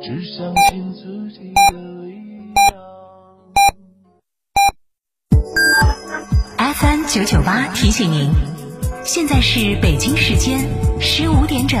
只相信自己的力量。FM 九九八提醒您，现在是北京时间十五点整。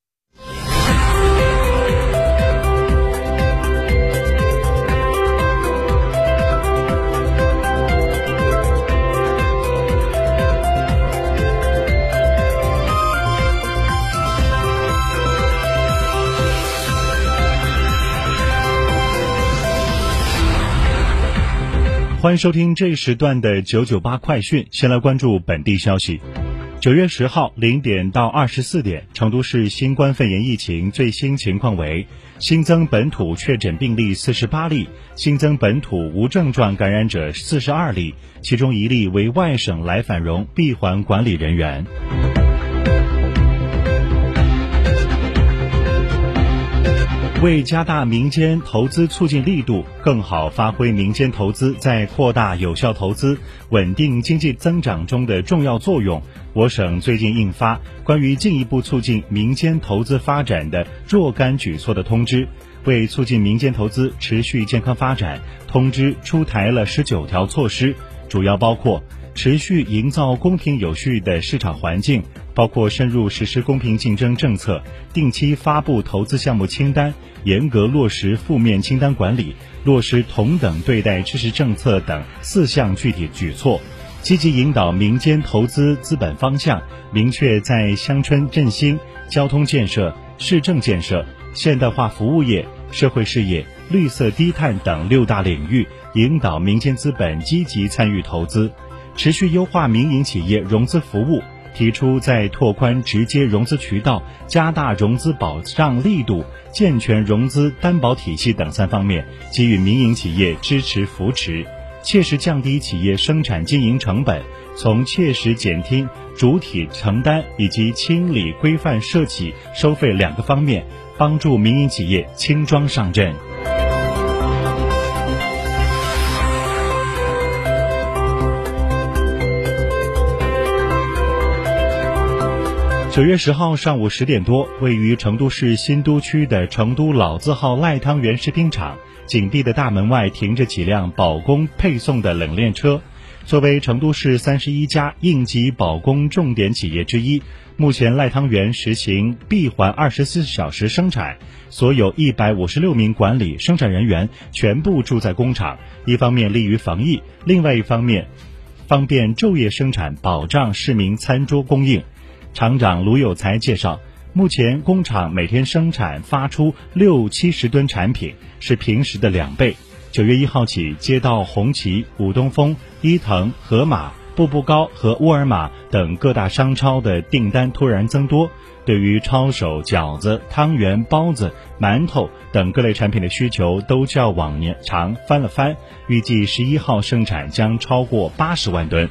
欢迎收听这一时段的九九八快讯。先来关注本地消息。九月十号零点到二十四点，成都市新冠肺炎疫情最新情况为：新增本土确诊病例四十八例，新增本土无症状感染者四十二例，其中一例为外省来返蓉闭环管理人员。为加大民间投资促进力度，更好发挥民间投资在扩大有效投资、稳定经济增长中的重要作用，我省最近印发《关于进一步促进民间投资发展的若干举措的通知》，为促进民间投资持续健康发展，通知出台了十九条措施，主要包括持续营造公平有序的市场环境。包括深入实施公平竞争政策，定期发布投资项目清单，严格落实负面清单管理，落实同等对待支持政策等四项具体举措，积极引导民间投资资本方向，明确在乡村振兴、交通建设、市政建设、现代化服务业、社会事业、绿色低碳等六大领域，引导民间资本积极参与投资，持续优化民营企业融资服务。提出在拓宽直接融资渠道、加大融资保障力度、健全融资担保体系等三方面，给予民营企业支持扶持，切实降低企业生产经营成本，从切实减轻主体承担以及清理规范涉企收费两个方面，帮助民营企业轻装上阵。九月十号上午十点多，位于成都市新都区的成都老字号赖汤圆食品厂紧闭的大门外停着几辆保供配送的冷链车。作为成都市三十一家应急保供重点企业之一，目前赖汤圆实行闭环二十四小时生产，所有一百五十六名管理生产人员全部住在工厂，一方面利于防疫，另外一方面方便昼夜生产，保障市民餐桌供应。厂长卢有才介绍，目前工厂每天生产发出六七十吨产品，是平时的两倍。九月一号起，接到红旗、武东风、伊藤、盒马、步步高和沃尔玛等各大商超的订单突然增多，对于抄手、饺子、汤圆、包子、馒头等各类产品的需求都较往年长翻了番，预计十一号生产将超过八十万吨。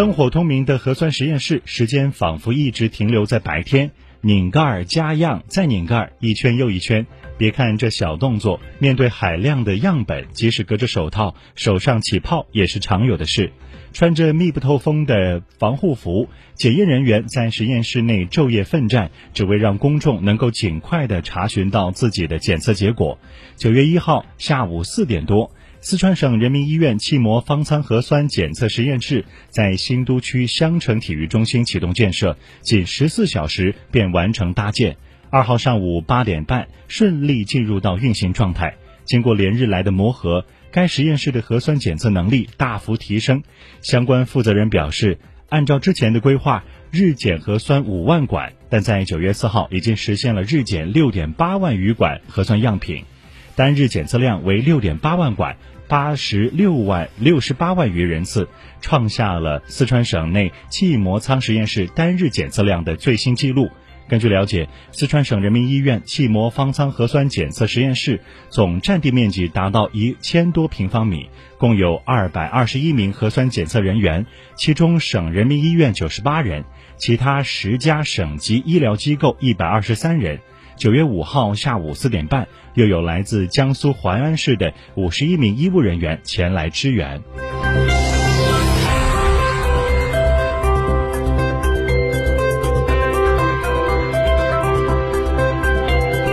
灯火通明的核酸实验室，时间仿佛一直停留在白天。拧盖儿加样再拧盖儿，一圈又一圈。别看这小动作，面对海量的样本，即使隔着手套，手上起泡也是常有的事。穿着密不透风的防护服，检验人员在实验室内昼夜奋战，只为让公众能够尽快的查询到自己的检测结果。九月一号下午四点多。四川省人民医院气膜方舱核酸检测实验室在新都区香城体育中心启动建设，仅十四小时便完成搭建。二号上午八点半顺利进入到运行状态。经过连日来的磨合，该实验室的核酸检测能力大幅提升。相关负责人表示，按照之前的规划，日检核酸五万管，但在九月四号已经实现了日检六点八万余管核酸样品，单日检测量为六点八万管。八十六万六十八万余人次，创下了四川省内气膜舱实验室单日检测量的最新纪录。根据了解，四川省人民医院气膜方舱核酸检测实验室总占地面积达到一千多平方米，共有二百二十一名核酸检测人员，其中省人民医院九十八人，其他十家省级医疗机构一百二十三人。九月五号下午四点半，又有来自江苏淮安市的五十一名医务人员前来支援。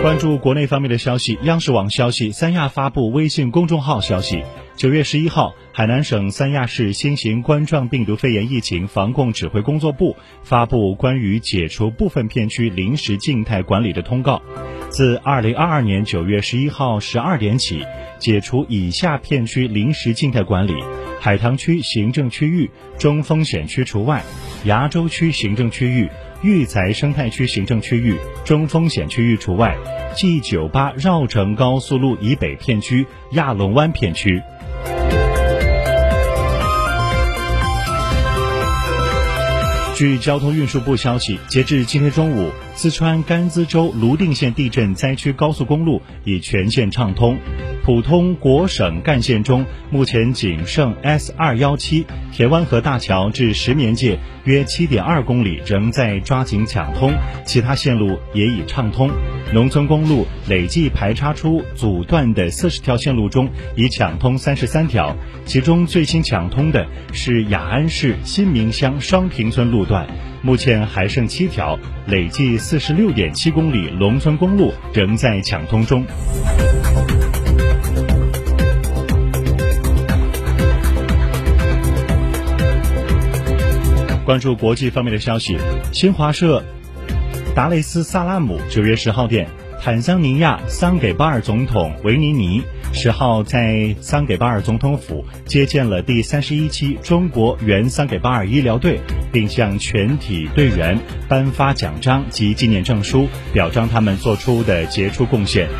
关注国内方面的消息，央视网消息，三亚发布微信公众号消息。九月十一号，海南省三亚市新型冠状病毒肺炎疫情防控指挥工作部发布关于解除部分片区临时静态管理的通告。自二零二二年九月十一号十二点起，解除以下片区临时静态管理：海棠区行政区域中风险区除外，崖州区行政区域、育才生态区行政区域中风险区域除外，G 九八绕城高速路以北片区、亚龙湾片区。据交通运输部消息，截至今天中午，四川甘孜州泸定县地震灾区高速公路已全线畅通。普通国省干线中，目前仅剩 S 二幺七田湾河大桥至石棉界约七点二公里仍在抓紧抢通，其他线路也已畅通。农村公路累计排查出阻断的四十条线路中，已抢通三十三条，其中最新抢通的是雅安市新民乡双坪村路段，目前还剩七条，累计四十六点七公里农村公路仍在抢通中。关注国际方面的消息，新华社，达雷斯萨拉姆九月十号电，坦桑尼亚桑给巴尔总统维尼尼十号在桑给巴尔总统府接见了第三十一期中国原桑给巴尔医疗队，并向全体队员颁发奖章及纪念证书，表彰他们做出的杰出贡献。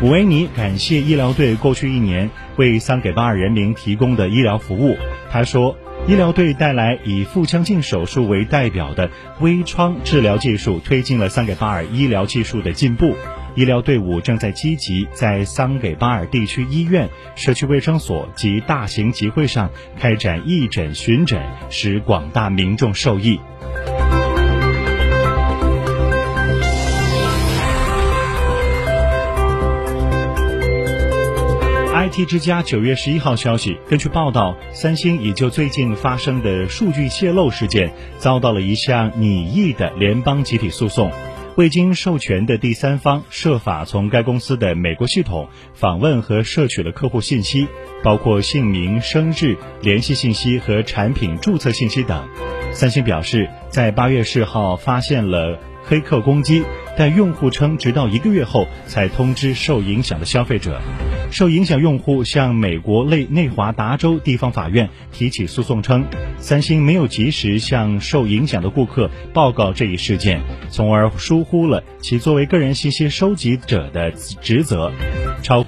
武维尼感谢医疗队过去一年为桑给巴尔人民提供的医疗服务。他说。医疗队带来以腹腔镜手术为代表的微创治疗技术，推进了桑给巴尔医疗技术的进步。医疗队伍正在积极在桑给巴尔地区医院、社区卫生所及大型集会上开展义诊巡诊，使广大民众受益。之家九月十一号消息，根据报道，三星已就最近发生的数据泄露事件遭到了一项拟议的联邦集体诉讼。未经授权的第三方设法从该公司的美国系统访问和摄取了客户信息，包括姓名、生日、联系信息和产品注册信息等。三星表示，在八月十号发现了黑客攻击，但用户称直到一个月后才通知受影响的消费者。受影响用户向美国内内华达州地方法院提起诉讼称，三星没有及时向受影响的顾客报告这一事件，从而疏忽了其作为个人信息收集者的职责。超。